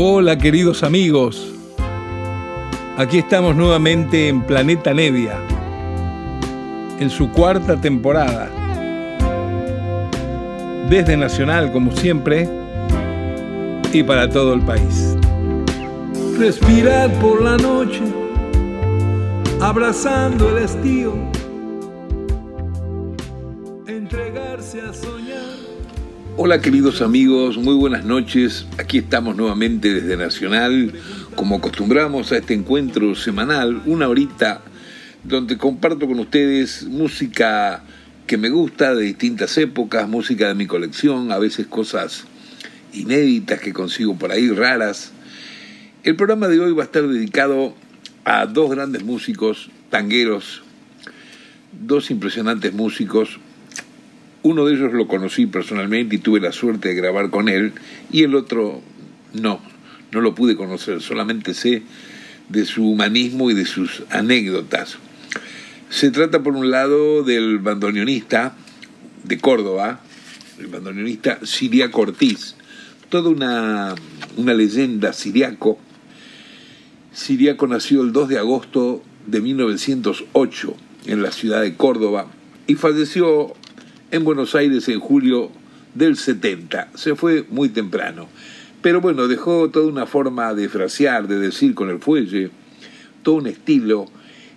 Hola queridos amigos, aquí estamos nuevamente en Planeta Nevia, en su cuarta temporada. Desde Nacional, como siempre, y para todo el país. Respirar por la noche, abrazando el estío, Hola queridos amigos, muy buenas noches. Aquí estamos nuevamente desde Nacional, como acostumbramos a este encuentro semanal, una horita, donde comparto con ustedes música que me gusta de distintas épocas, música de mi colección, a veces cosas inéditas que consigo por ahí, raras. El programa de hoy va a estar dedicado a dos grandes músicos, tangueros, dos impresionantes músicos, uno de ellos lo conocí personalmente y tuve la suerte de grabar con él, y el otro no, no lo pude conocer, solamente sé de su humanismo y de sus anécdotas. Se trata por un lado del bandoneonista de Córdoba, el bandoneonista Siriaco Ortiz, toda una, una leyenda siriaco. Siriaco nació el 2 de agosto de 1908 en la ciudad de Córdoba y falleció en Buenos Aires en julio del 70. Se fue muy temprano. Pero bueno, dejó toda una forma de frasear, de decir con el fuelle, todo un estilo,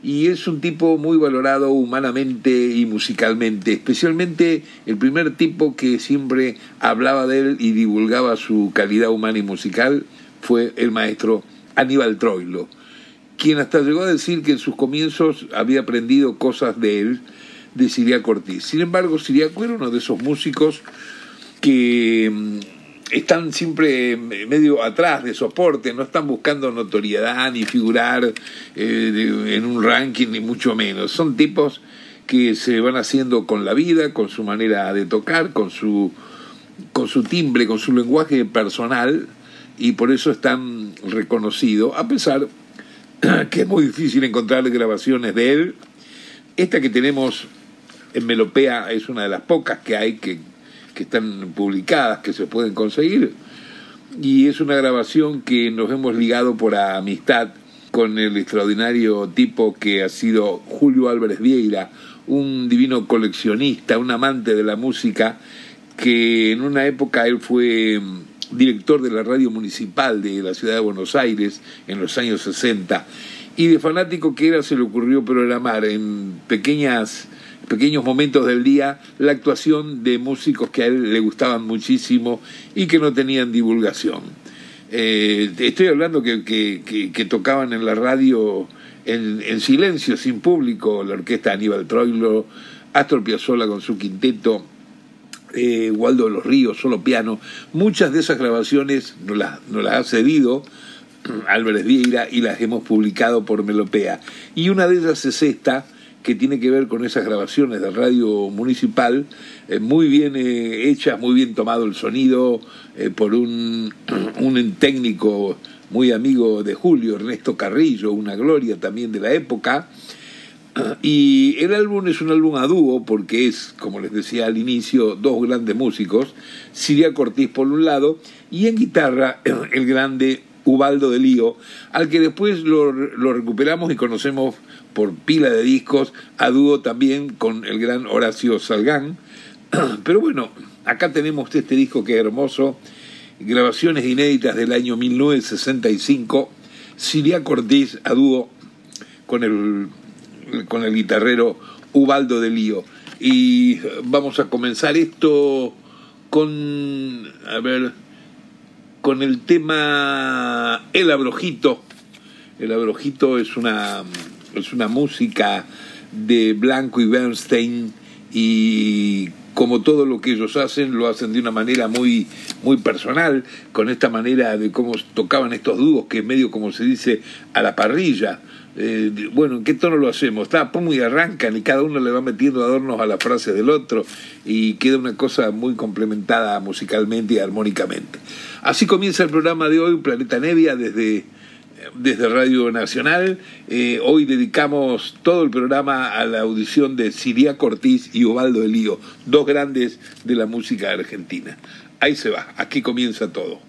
y es un tipo muy valorado humanamente y musicalmente, especialmente el primer tipo que siempre hablaba de él y divulgaba su calidad humana y musical fue el maestro Aníbal Troilo, quien hasta llegó a decir que en sus comienzos había aprendido cosas de él, de Siriaco Ortiz. Sin embargo, Siriaco era uno de esos músicos que mm, están siempre medio atrás de soporte, no están buscando notoriedad ni figurar eh, en un ranking, ni mucho menos. Son tipos que se van haciendo con la vida, con su manera de tocar, con su, con su timbre, con su lenguaje personal, y por eso están reconocidos, a pesar que es muy difícil encontrar grabaciones de él. Esta que tenemos en Melopea es una de las pocas que hay que, que están publicadas, que se pueden conseguir. Y es una grabación que nos hemos ligado por amistad con el extraordinario tipo que ha sido Julio Álvarez Vieira, un divino coleccionista, un amante de la música, que en una época él fue mm, director de la radio municipal de la ciudad de Buenos Aires en los años 60 y de fanático que era se le ocurrió programar en pequeñas pequeños momentos del día la actuación de músicos que a él le gustaban muchísimo y que no tenían divulgación. Eh, estoy hablando que, que, tocaban en la radio en, en, silencio, sin público, la orquesta Aníbal Troilo, Astor Piazzolla con su quinteto, eh, Waldo de los Ríos, solo piano. Muchas de esas grabaciones nos las, nos las ha cedido Álvarez Vieira y las hemos publicado por Melopea. Y una de ellas es esta, que tiene que ver con esas grabaciones de radio municipal, eh, muy bien eh, hechas, muy bien tomado el sonido eh, por un, un técnico muy amigo de Julio, Ernesto Carrillo, una gloria también de la época. Y el álbum es un álbum a dúo porque es, como les decía al inicio, dos grandes músicos, Siria Cortés por un lado y en guitarra el grande Ubaldo de Lío, al que después lo, lo, recuperamos y conocemos por pila de discos, a dúo también con el gran Horacio Salgán. Pero bueno, acá tenemos este disco que es hermoso, grabaciones inéditas del año 1965, Siria Cortés a dúo con el, con el guitarrero Ubaldo de Lío. Y vamos a comenzar esto con, a ver, con el tema El Abrojito. El Abrojito es una, es una música de Blanco y Bernstein y como todo lo que ellos hacen, lo hacen de una manera muy, muy personal, con esta manera de cómo tocaban estos dúos, que es medio como se dice a la parrilla. Eh, bueno, ¿en qué tono lo hacemos? Está muy arrancan y cada uno le va metiendo adornos a la frase del otro y queda una cosa muy complementada musicalmente y armónicamente. Así comienza el programa de hoy, Planeta Nevia, desde, desde Radio Nacional. Eh, hoy dedicamos todo el programa a la audición de Siria Cortiz y Ovaldo Elío, dos grandes de la música argentina. Ahí se va, aquí comienza todo.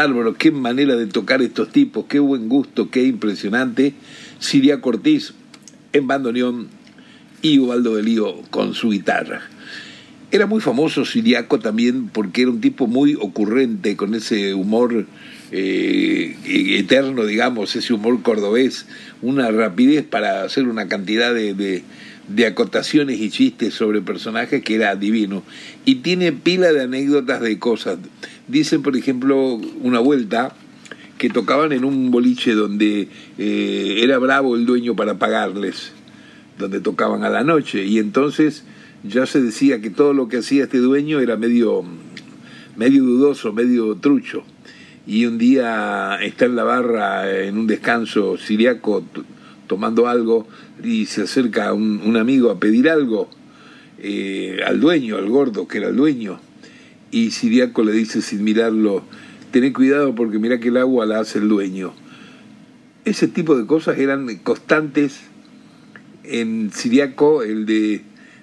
Bárbaro, qué manera de tocar estos tipos, qué buen gusto, qué impresionante. Siria Cortiz en bandoneón y Ubaldo de Lío con su guitarra. Era muy famoso Siriaco también porque era un tipo muy ocurrente, con ese humor eh, eterno, digamos, ese humor cordobés, una rapidez para hacer una cantidad de, de acotaciones y chistes sobre personajes que era divino. Y tiene pila de anécdotas de cosas. Dicen, por ejemplo, una vuelta que tocaban en un boliche donde eh, era bravo el dueño para pagarles, donde tocaban a la noche, y entonces ya se decía que todo lo que hacía este dueño era medio, medio dudoso, medio trucho. Y un día está en la barra en un descanso siriaco tomando algo y se acerca un, un amigo a pedir algo eh, al dueño, al gordo que era el dueño y Siriaco le dice sin mirarlo, tené cuidado porque mira que el agua la hace el dueño. Ese tipo de cosas eran constantes en Siriaco, el de,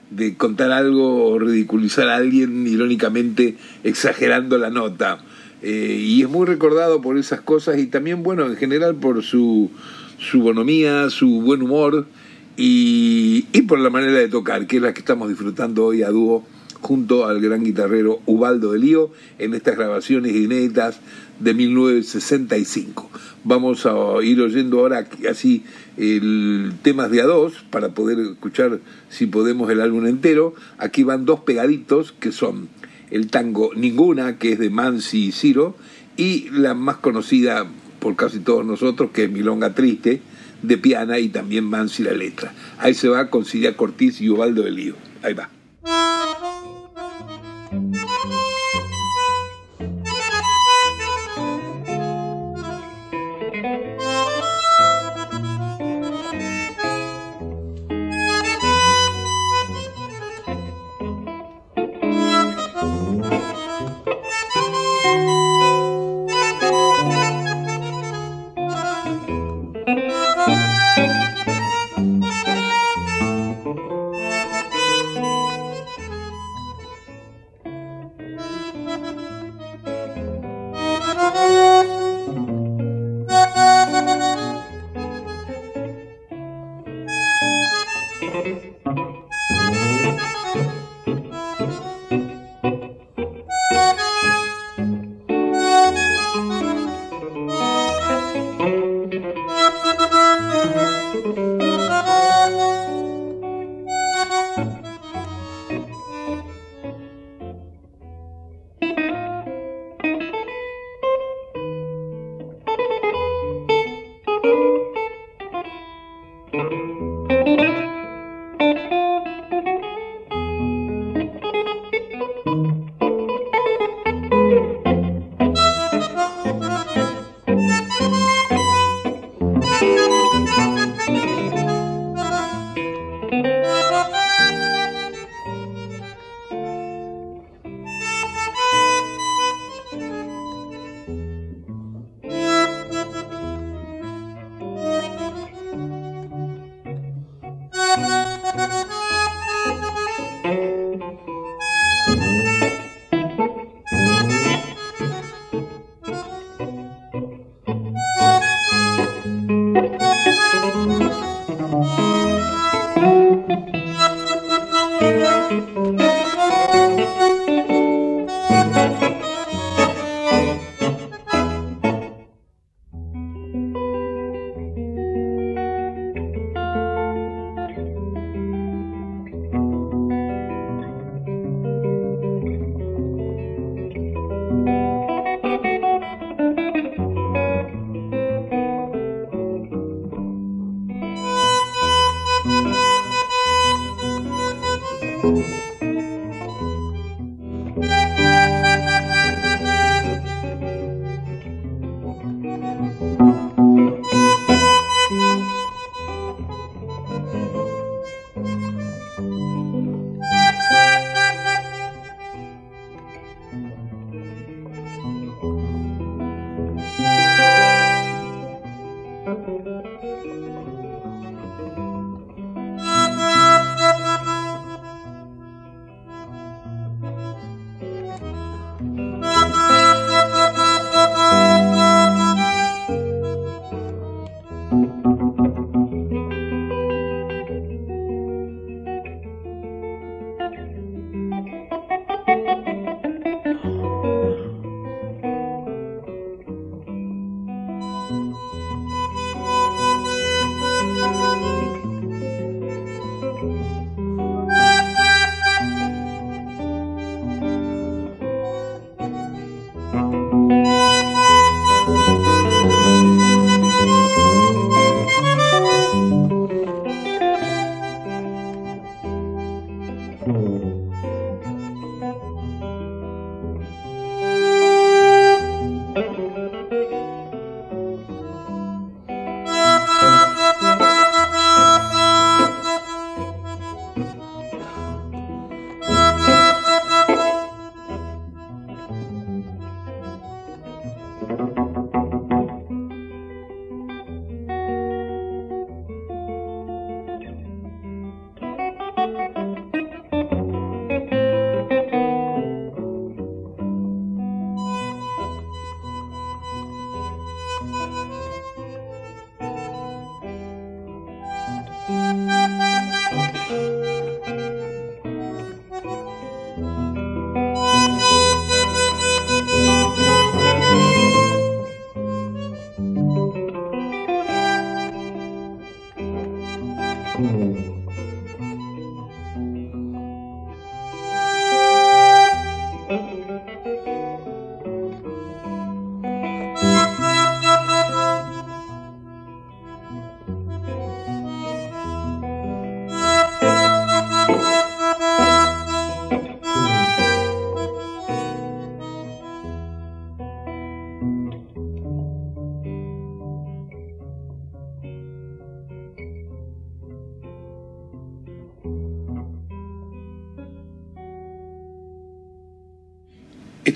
de contar algo o ridiculizar a alguien irónicamente exagerando la nota. Eh, y es muy recordado por esas cosas y también, bueno, en general por su, su bonomía, su buen humor y, y por la manera de tocar, que es la que estamos disfrutando hoy a dúo junto al gran guitarrero Ubaldo de Lío en estas grabaciones inéditas de 1965. Vamos a ir oyendo ahora así el temas de a dos para poder escuchar si podemos el álbum entero. Aquí van dos pegaditos que son el tango Ninguna, que es de Mansi y Ciro, y la más conocida por casi todos nosotros, que es Milonga Triste, de Piana y también Mansi la letra. Ahí se va con Silvia Cortiz y Ubaldo de Lío. Ahí va.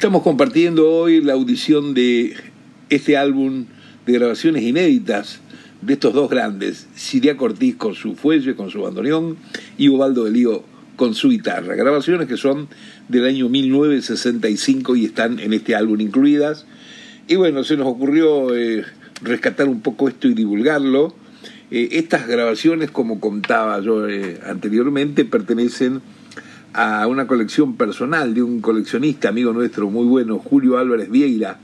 Estamos compartiendo hoy la audición de este álbum de grabaciones inéditas de estos dos grandes, Siria Cortiz con su fuelle, con su bandoneón, y Ubaldo de Lío con su guitarra. Grabaciones que son del año 1965 y están en este álbum incluidas. Y bueno, se nos ocurrió eh, rescatar un poco esto y divulgarlo. Eh, estas grabaciones, como contaba yo eh, anteriormente, pertenecen a una colección personal de un coleccionista, amigo nuestro muy bueno, Julio Álvarez Vieira,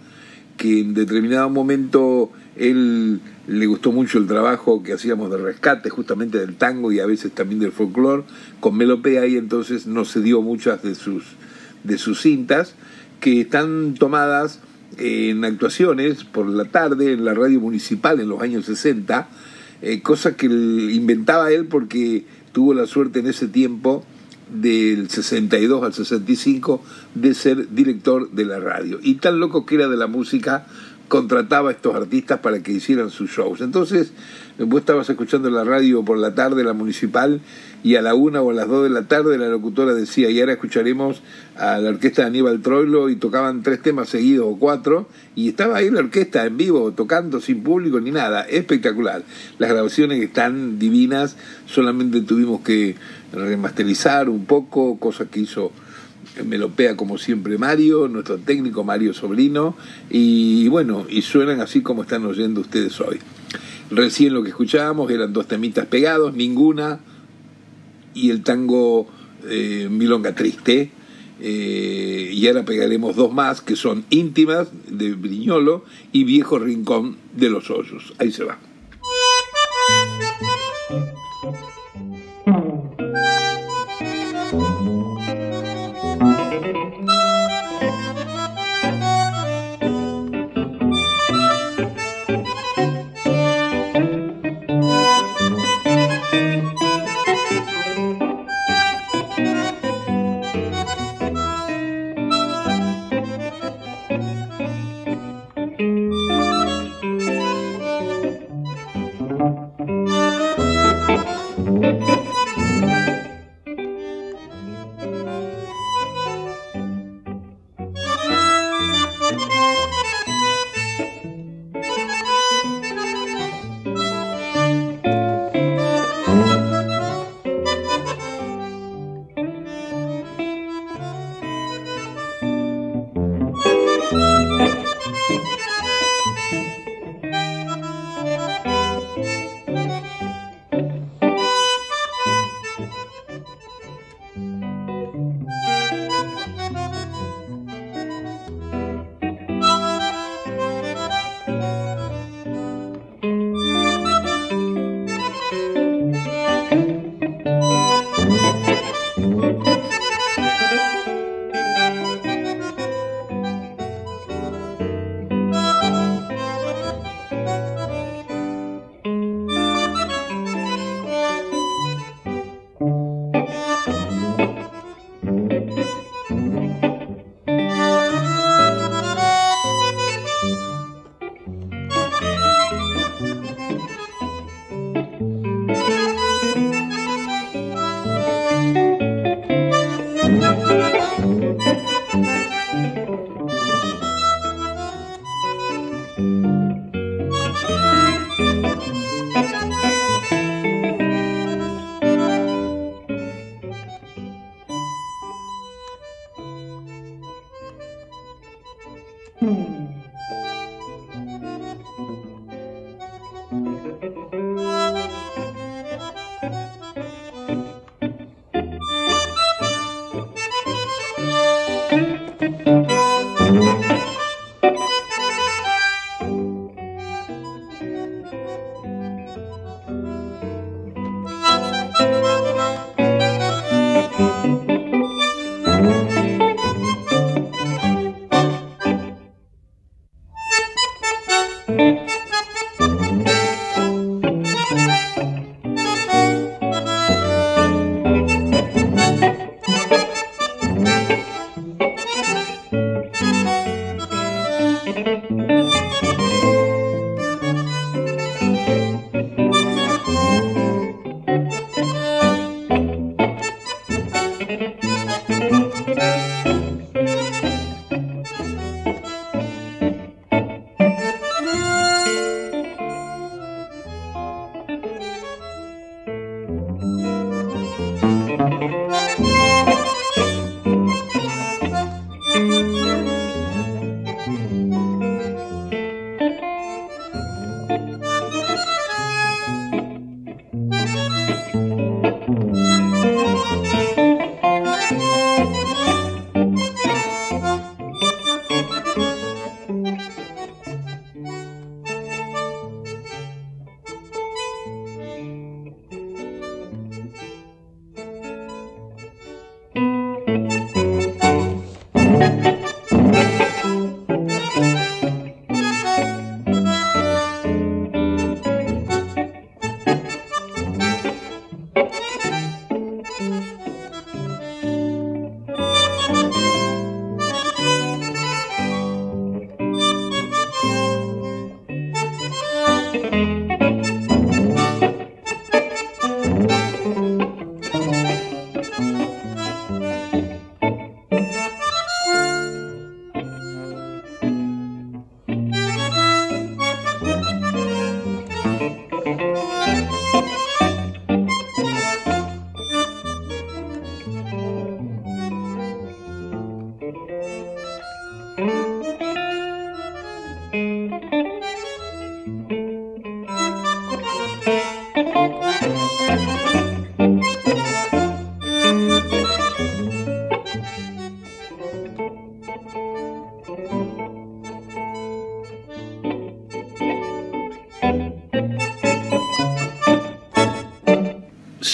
que en determinado momento él le gustó mucho el trabajo que hacíamos de rescate justamente del tango y a veces también del folclore con Melopea y entonces nos cedió muchas de sus, de sus cintas que están tomadas en actuaciones por la tarde en la radio municipal en los años 60, eh, cosa que inventaba él porque tuvo la suerte en ese tiempo del 62 al 65 de ser director de la radio. Y tan loco que era de la música, contrataba a estos artistas para que hicieran sus shows. Entonces, vos estabas escuchando la radio por la tarde, la municipal, y a la una o a las dos de la tarde la locutora decía, y ahora escucharemos a la orquesta de Aníbal Troilo, y tocaban tres temas seguidos o cuatro, y estaba ahí la orquesta en vivo, tocando sin público ni nada, espectacular. Las grabaciones están divinas, solamente tuvimos que remasterizar un poco, cosa que hizo Melopea como siempre Mario, nuestro técnico Mario Sobrino, y bueno, y suenan así como están oyendo ustedes hoy. Recién lo que escuchábamos eran dos temitas pegados, ninguna, y el tango eh, Milonga Triste, eh, y ahora pegaremos dos más que son íntimas de Briñolo y Viejo Rincón de los Hoyos. Ahí se va. Música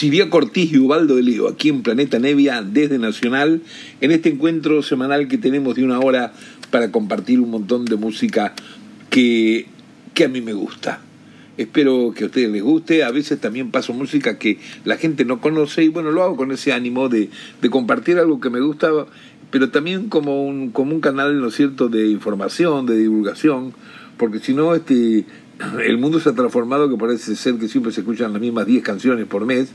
Silvia Cortiz y Ubaldo de Lío, aquí en Planeta Nevia, desde Nacional, en este encuentro semanal que tenemos de una hora para compartir un montón de música que, que a mí me gusta. Espero que a ustedes les guste. A veces también paso música que la gente no conoce y bueno, lo hago con ese ánimo de, de compartir algo que me gusta, pero también como un, como un canal, ¿no es cierto?, de información, de divulgación, porque si no, este, el mundo se ha transformado que parece ser que siempre se escuchan las mismas 10 canciones por mes,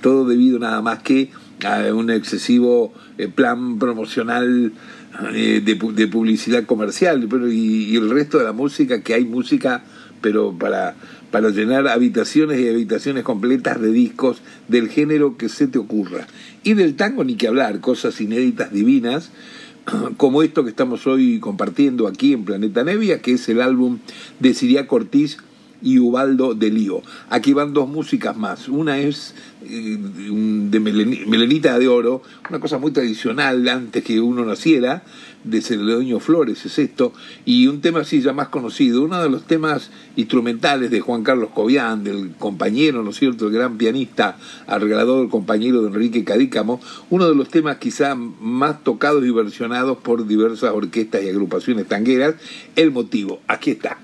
todo debido nada más que a un excesivo eh, plan promocional eh, de, publicidad comercial pero y, el resto de la música, que hay música, pero para, para llenar habitaciones y habitaciones completas de discos del género que se te ocurra. Y del tango ni que hablar, cosas inéditas, divinas como esto que estamos hoy compartiendo aquí en Planeta Nevia, que es el álbum de Siria Cortiz y Ubaldo de Lío. Aquí van dos músicas más. Una es eh, de Melenita de Oro, una cosa muy tradicional antes que uno naciera, de Celedonio Flores es esto, y un tema así ya más conocido, uno de los temas instrumentales de Juan Carlos Cobian, del compañero, ¿no es cierto?, el gran pianista, arreglador, compañero de Enrique Cadícamo, uno de los temas quizá más tocados y versionados por diversas orquestas y agrupaciones tangueras, El Motivo. Aquí está.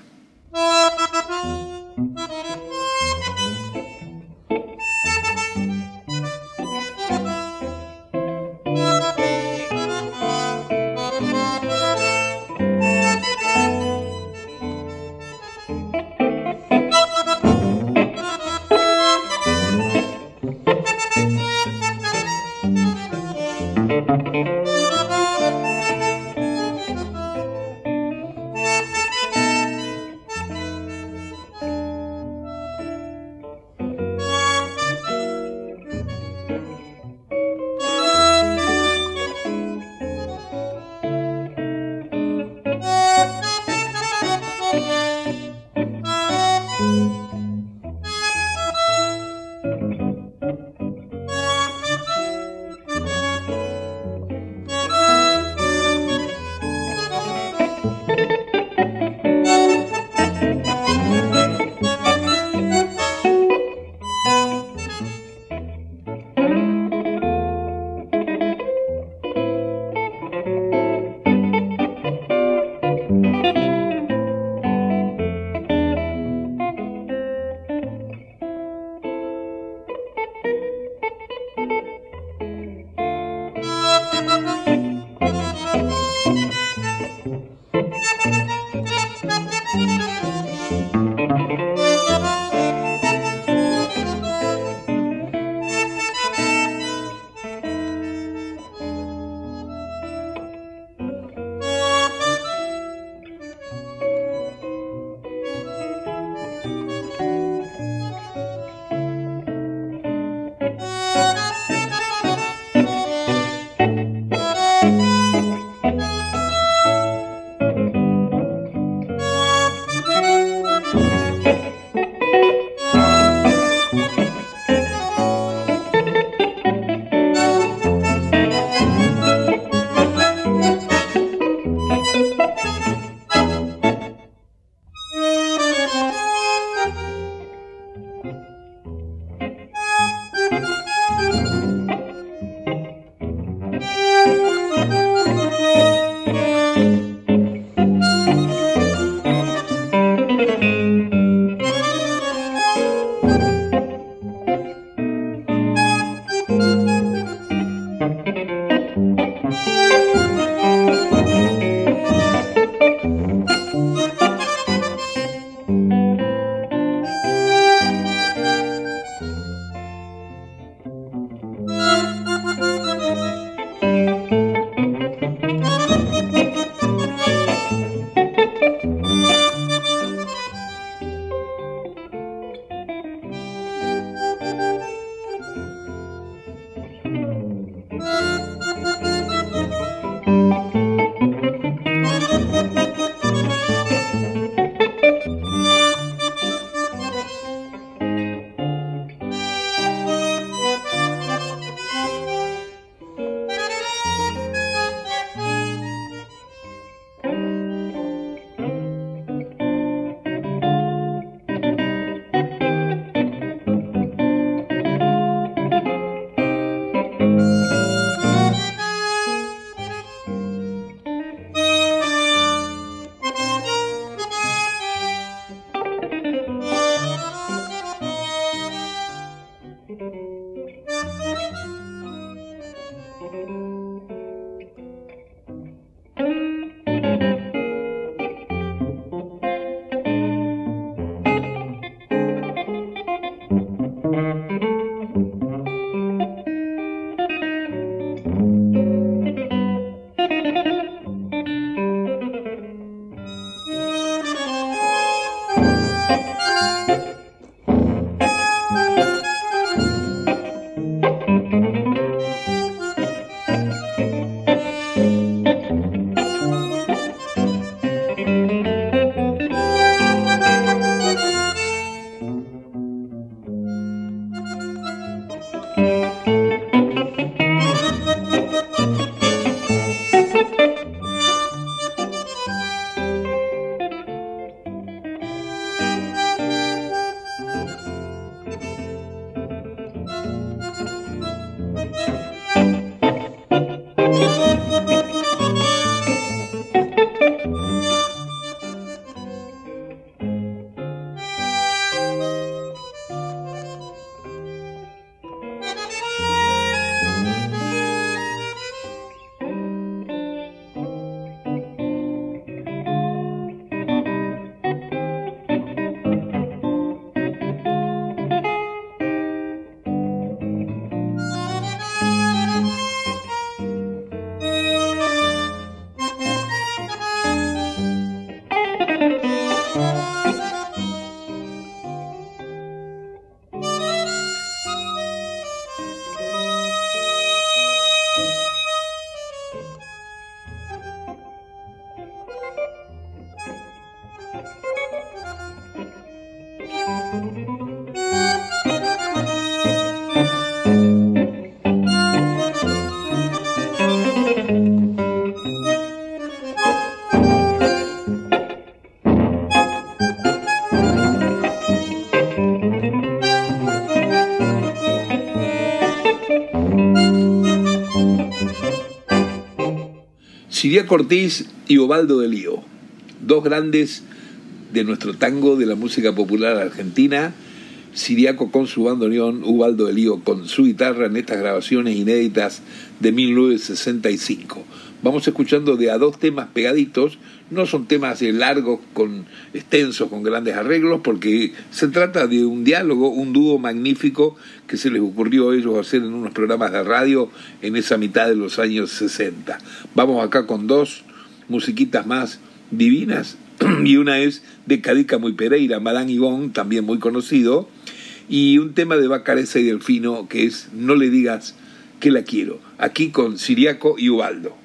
Siria Cortés y Ovaldo de Lío, dos grandes de nuestro tango de la música popular argentina. Siriaco con su bandoneón, Ubaldo de Lío con su guitarra en estas grabaciones inéditas de 1965. Vamos escuchando de a dos temas pegaditos, no son temas largos, con extensos, con grandes arreglos, porque se trata de un diálogo, un dúo magnífico que se les ocurrió a ellos hacer en unos programas de radio en esa mitad de los años 60. Vamos acá con dos musiquitas más divinas, y una es de Cadica Muy Pereira, Madame Ivón, también muy conocido, y un tema de Bacareza y Delfino que es No le digas que la quiero, aquí con Siriaco y Ubaldo.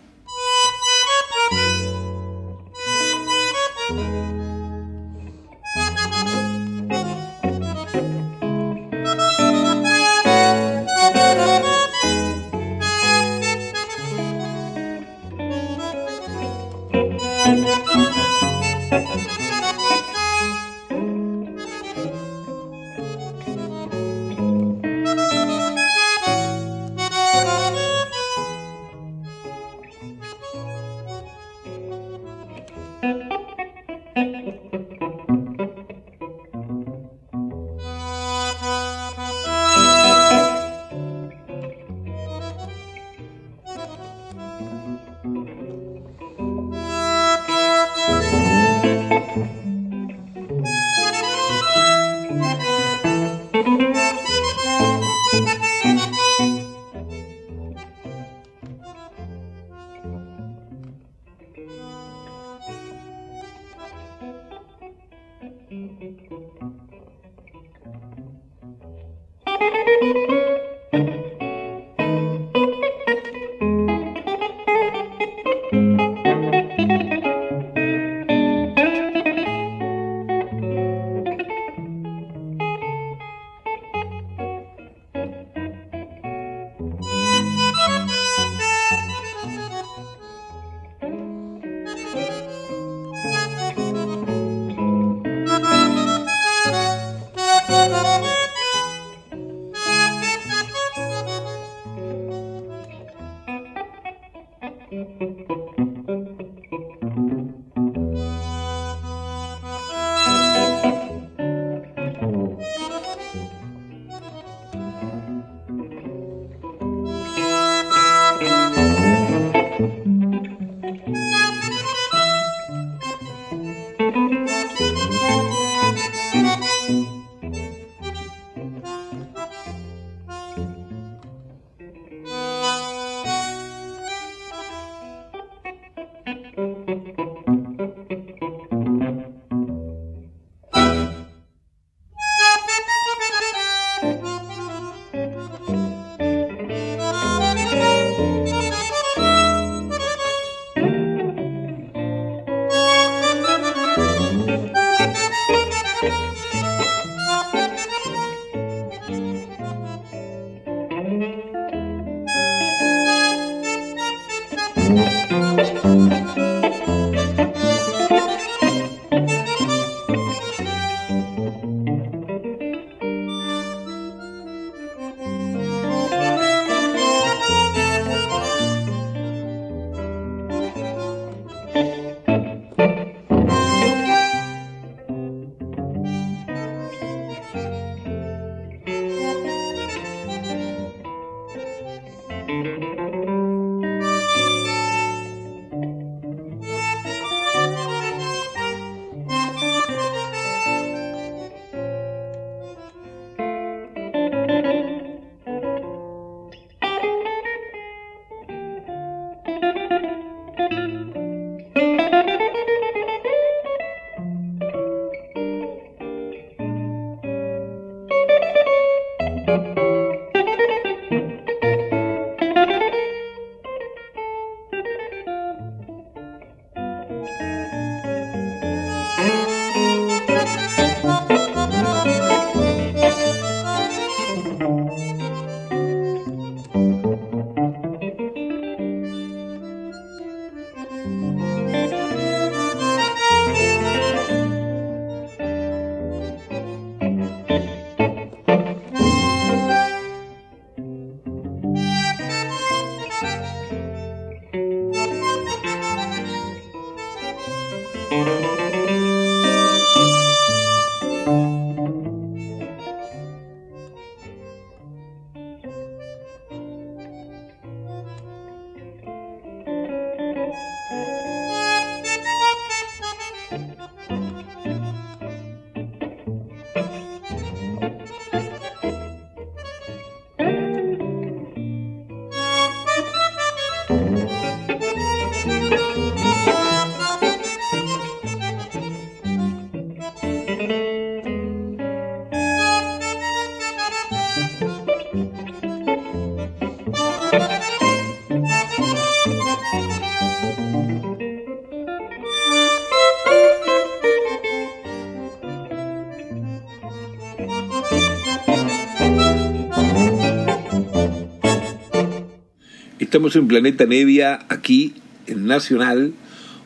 Estamos en Planeta Nevia, aquí en Nacional.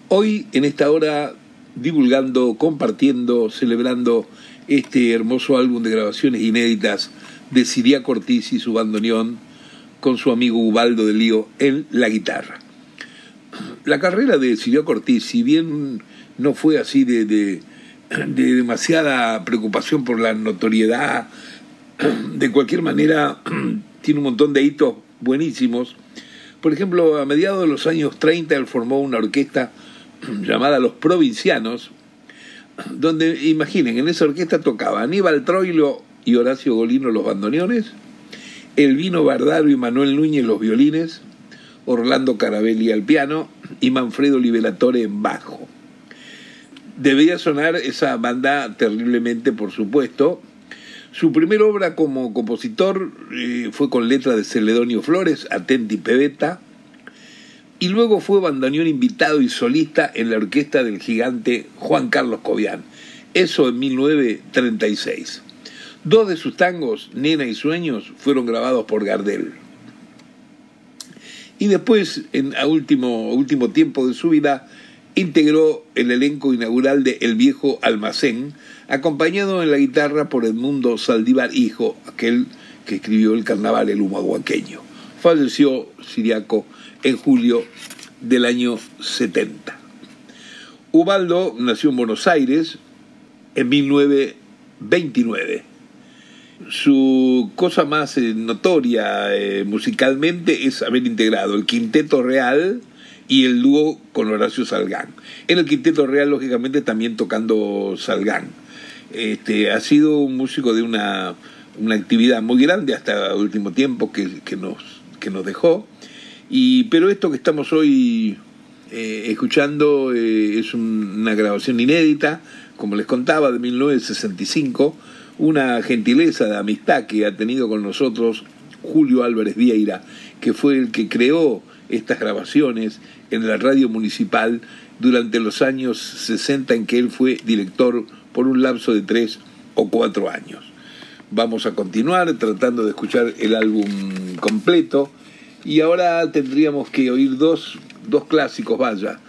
Hoy, en esta hora, divulgando, compartiendo, celebrando este hermoso álbum de grabaciones inéditas de Siria Cortés y su bandoneón con su amigo Ubaldo de Lío en la guitarra. La carrera de Siria Cortés, si bien no fue así de, de demasiada preocupación por la notoriedad, de cualquier manera tiene un montón de hitos buenísimos. Por ejemplo, a mediados de los años 30 él formó una orquesta llamada Los Provincianos, donde, imaginen, en esa orquesta tocaba Aníbal Troilo y Horacio Golino los bandoneones, Elvino Bardaro y Manuel Núñez los violines, Orlando Carabelli al piano y Manfredo Liberatore en bajo. Debía sonar esa banda terriblemente, por supuesto, su primera obra como compositor eh, fue con letra de Celedonio Flores, Atenti Pebeta, y luego fue bandoneón invitado y solista en la orquesta del gigante Juan Carlos Cobian, eso en 1936. Dos de sus tangos, Nena y Sueños, fueron grabados por Gardel. Y después, en a último, último tiempo de su vida, integró el elenco inaugural de El Viejo Almacén, acompañado en la guitarra por Edmundo Saldívar Hijo, aquel que escribió el carnaval El Humahuaqueño. Falleció Siriaco en julio del año 70. Ubaldo nació en Buenos Aires en 1929. Su cosa más eh, notoria eh, musicalmente es haber integrado el Quinteto Real, y el dúo con Horacio Salgán. En el Quinteto Real, lógicamente, también tocando Salgán. Este, ha sido un músico de una, una actividad muy grande hasta el último tiempo que, que, nos, que nos dejó. Y, pero esto que estamos hoy eh, escuchando eh, es una grabación inédita, como les contaba, de 1965, una gentileza de amistad que ha tenido con nosotros Julio Álvarez Vieira, que fue el que creó estas grabaciones en la radio municipal durante los años 60 en que él fue director por un lapso de tres o cuatro años. Vamos a continuar tratando de escuchar el álbum completo y ahora tendríamos que oír dos, dos clásicos, vaya,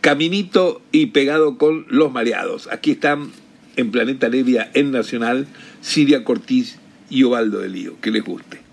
Caminito y Pegado con Los Mareados. Aquí están en Planeta Levia, en Nacional, Siria Cortiz y Ovaldo de Lío. Que les guste.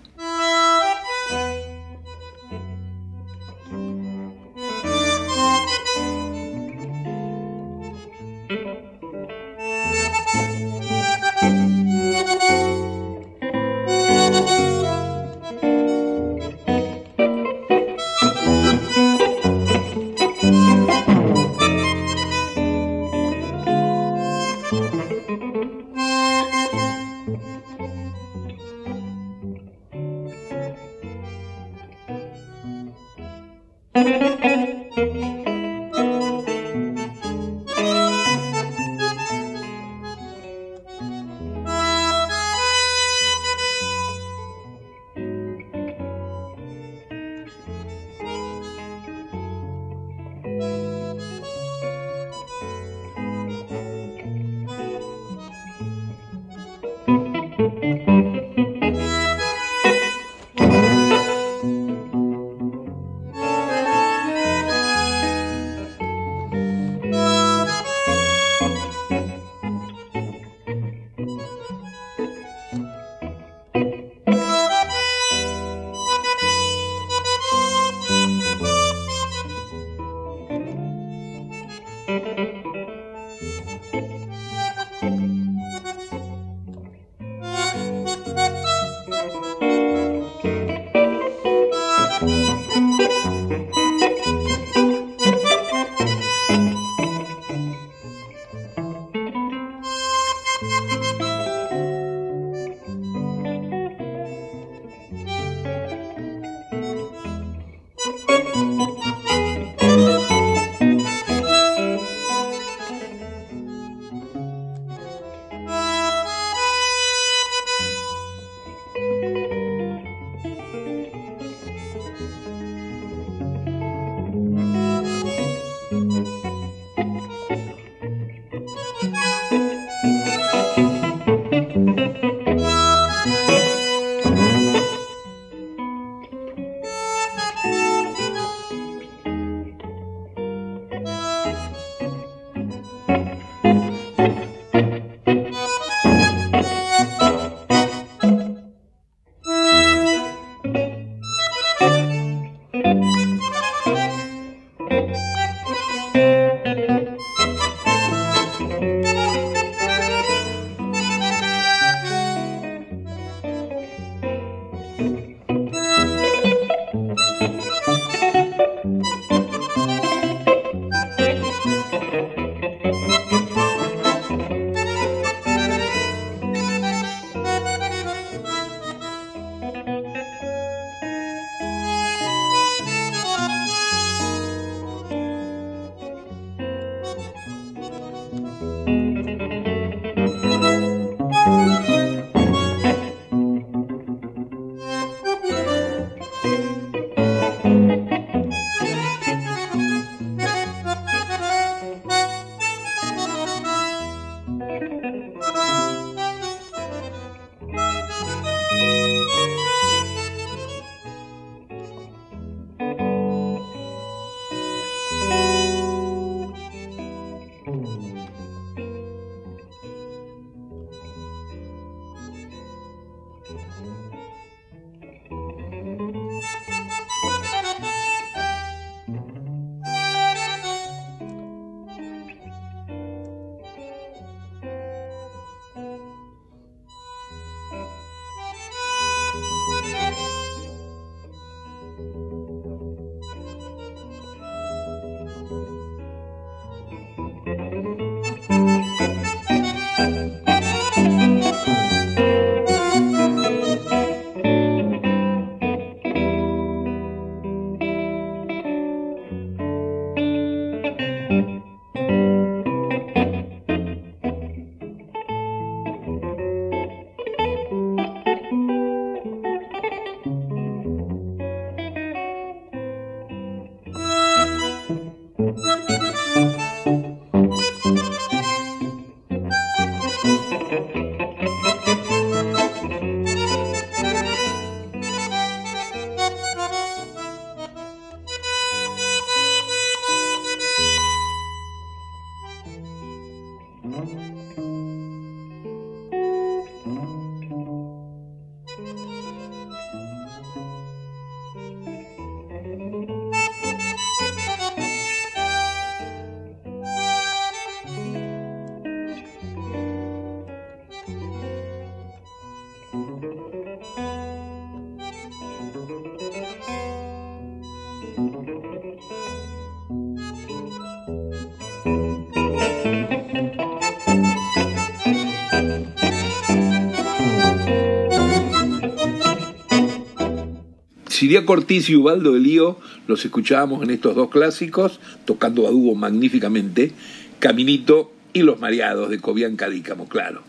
Siria Cortés y Ubaldo de Lío los escuchábamos en estos dos clásicos, tocando a dúo magníficamente, Caminito y Los Mareados de Cobian Cadícamo, claro.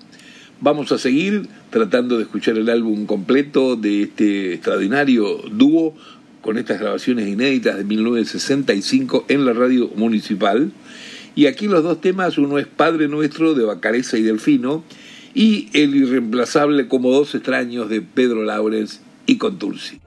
Vamos a seguir tratando de escuchar el álbum completo de este extraordinario dúo con estas grabaciones inéditas de 1965 en la radio municipal. Y aquí los dos temas, uno es Padre Nuestro de Bacareza y Delfino y El irreemplazable como dos extraños de Pedro Laurens y Contursi.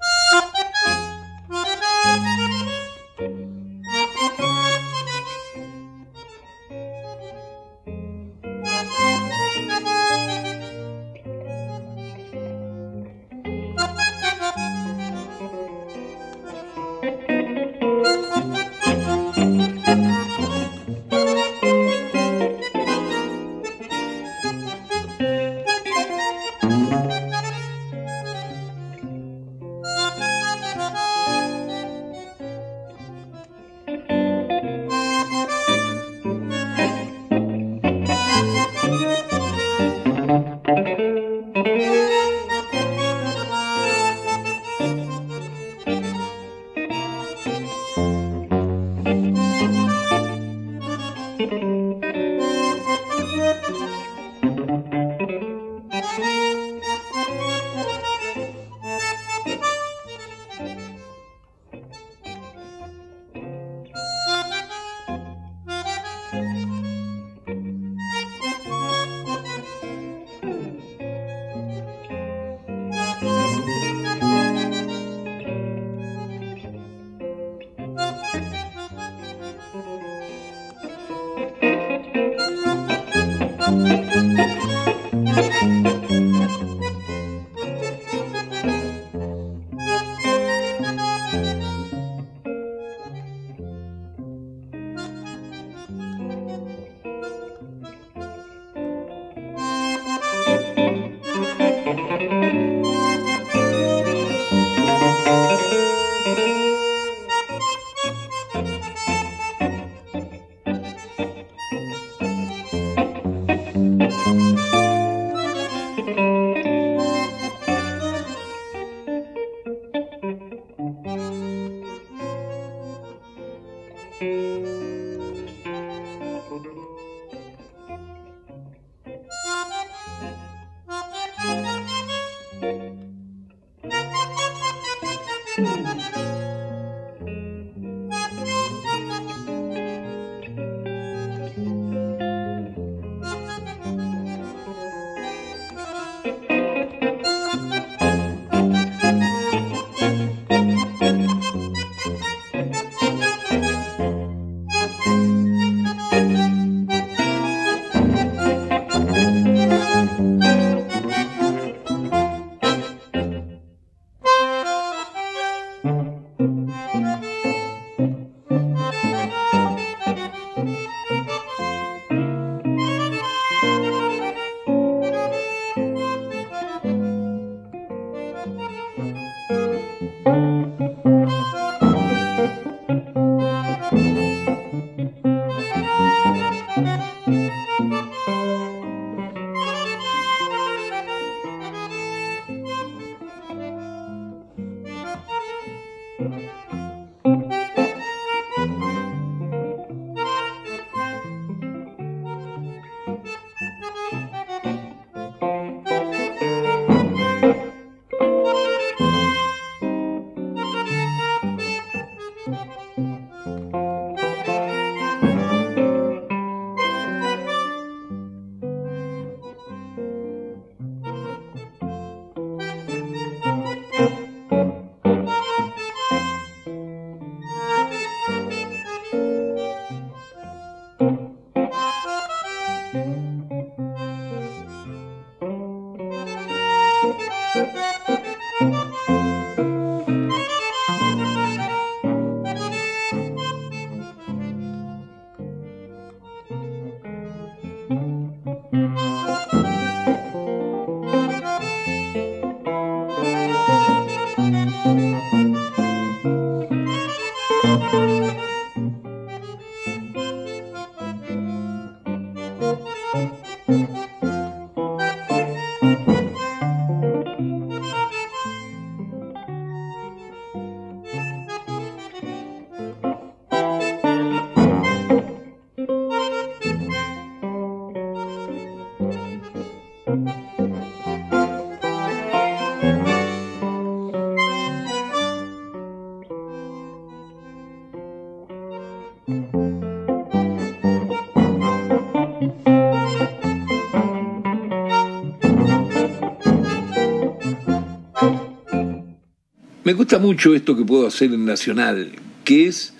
Me gusta mucho esto que puedo hacer en Nacional, que es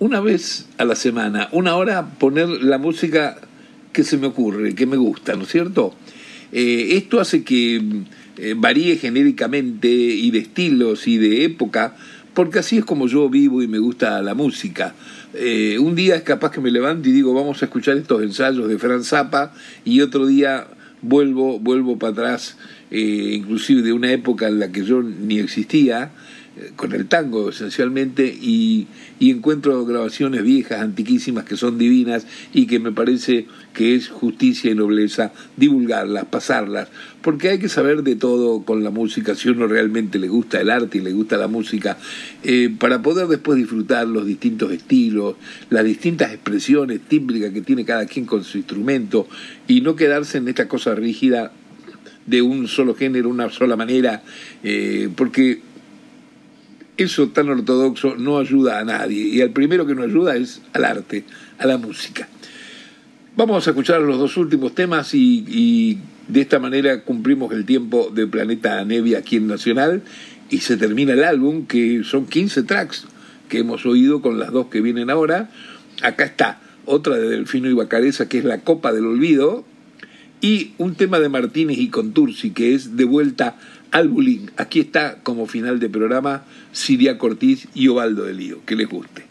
una vez a la semana, una hora, poner la música que se me ocurre, que me gusta, ¿no es cierto? Eh, esto hace que eh, varíe genéricamente y de estilos y de época, porque así es como yo vivo y me gusta la música. Eh, un día es capaz que me levanto y digo, vamos a escuchar estos ensayos de Franz Zappa, y otro día vuelvo, vuelvo para atrás eh, inclusive de una época en la que yo ni existía, eh, con el tango esencialmente, y, encuentro grabaciones viejas, antiquísimas, que son divinas y que me parece que es justicia y nobleza divulgarlas, pasarlas, porque hay que saber de todo con la música, si uno realmente le gusta el arte y le gusta la música, eh, para poder después disfrutar los distintos estilos, las distintas expresiones tímbricas que tiene cada quien con su instrumento, y no quedarse en esta cosa rígida de un solo género, una sola manera, eh, porque eso tan ortodoxo no ayuda a nadie y al primero que nos ayuda es al arte, a la música. Vamos a escuchar los dos últimos temas y, y de esta manera cumplimos el tiempo de Planeta Nevia aquí en Nacional y se termina el álbum que son 15 tracks que hemos oído con las dos que vienen ahora. Acá está otra de Delfino y Bacareza que es La Copa del Olvido, y un tema de Martínez y Contursi que es De vuelta al bullying. Aquí está como final de programa Siria Cortiz y Ovaldo de Lío. Que les guste.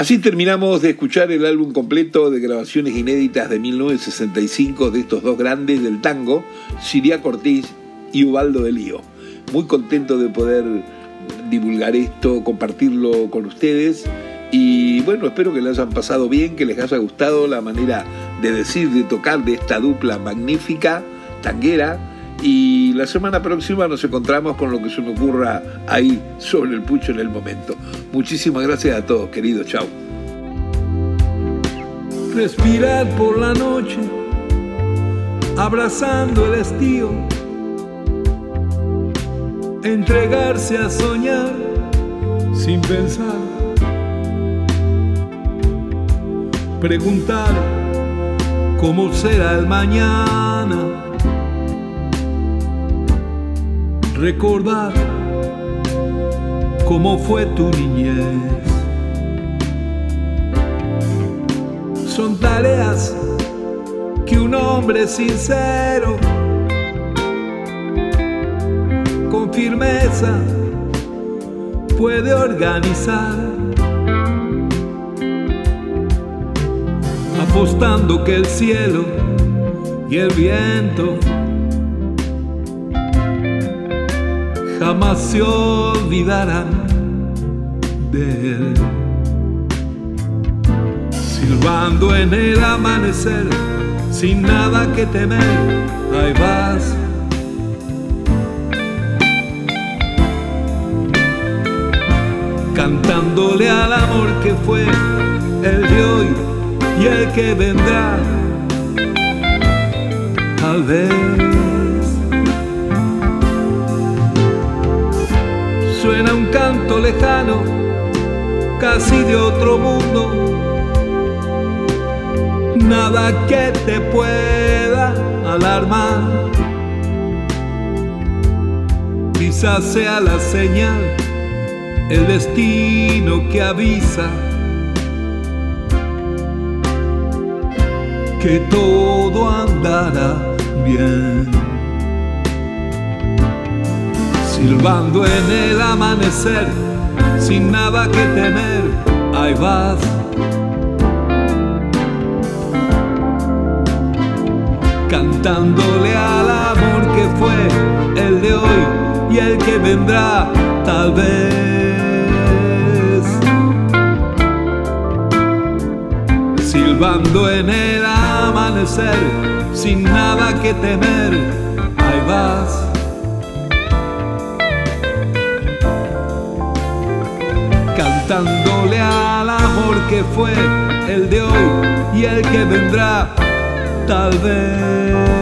Así terminamos de escuchar el álbum completo de grabaciones inéditas de 1965 de estos dos grandes del tango, Siria Cortés y Ubaldo de Lío. Muy contento de poder divulgar esto, compartirlo con ustedes y bueno, espero que les hayan pasado bien, que les haya gustado la manera de decir, de tocar de esta dupla magnífica, tanguera. Y la semana próxima nos encontramos con lo que se me ocurra ahí sobre el pucho en el momento. Muchísimas gracias a todos, queridos. Chao. Respirar por la noche, abrazando el estío. Entregarse a soñar sin pensar. Preguntar cómo será el mañana. Recordar cómo fue tu niñez. Son tareas que un hombre sincero, con firmeza, puede organizar. Apostando que el cielo y el viento jamás se olvidarán de él. Silbando en el amanecer, sin nada que temer, ahí vas. Cantándole al amor que fue el de hoy y el que vendrá, tal vez. Canto lejano, casi de otro mundo. Nada que te pueda alarmar. Quizás sea la señal, el destino que avisa que todo andará bien. Silbando en el amanecer, sin nada que temer, ahí vas. Cantándole al amor que fue el de hoy y el que vendrá, tal vez. Silbando en el amanecer, sin nada que temer, ahí vas. Cantándole al amor que fue el de hoy y el que vendrá, tal vez.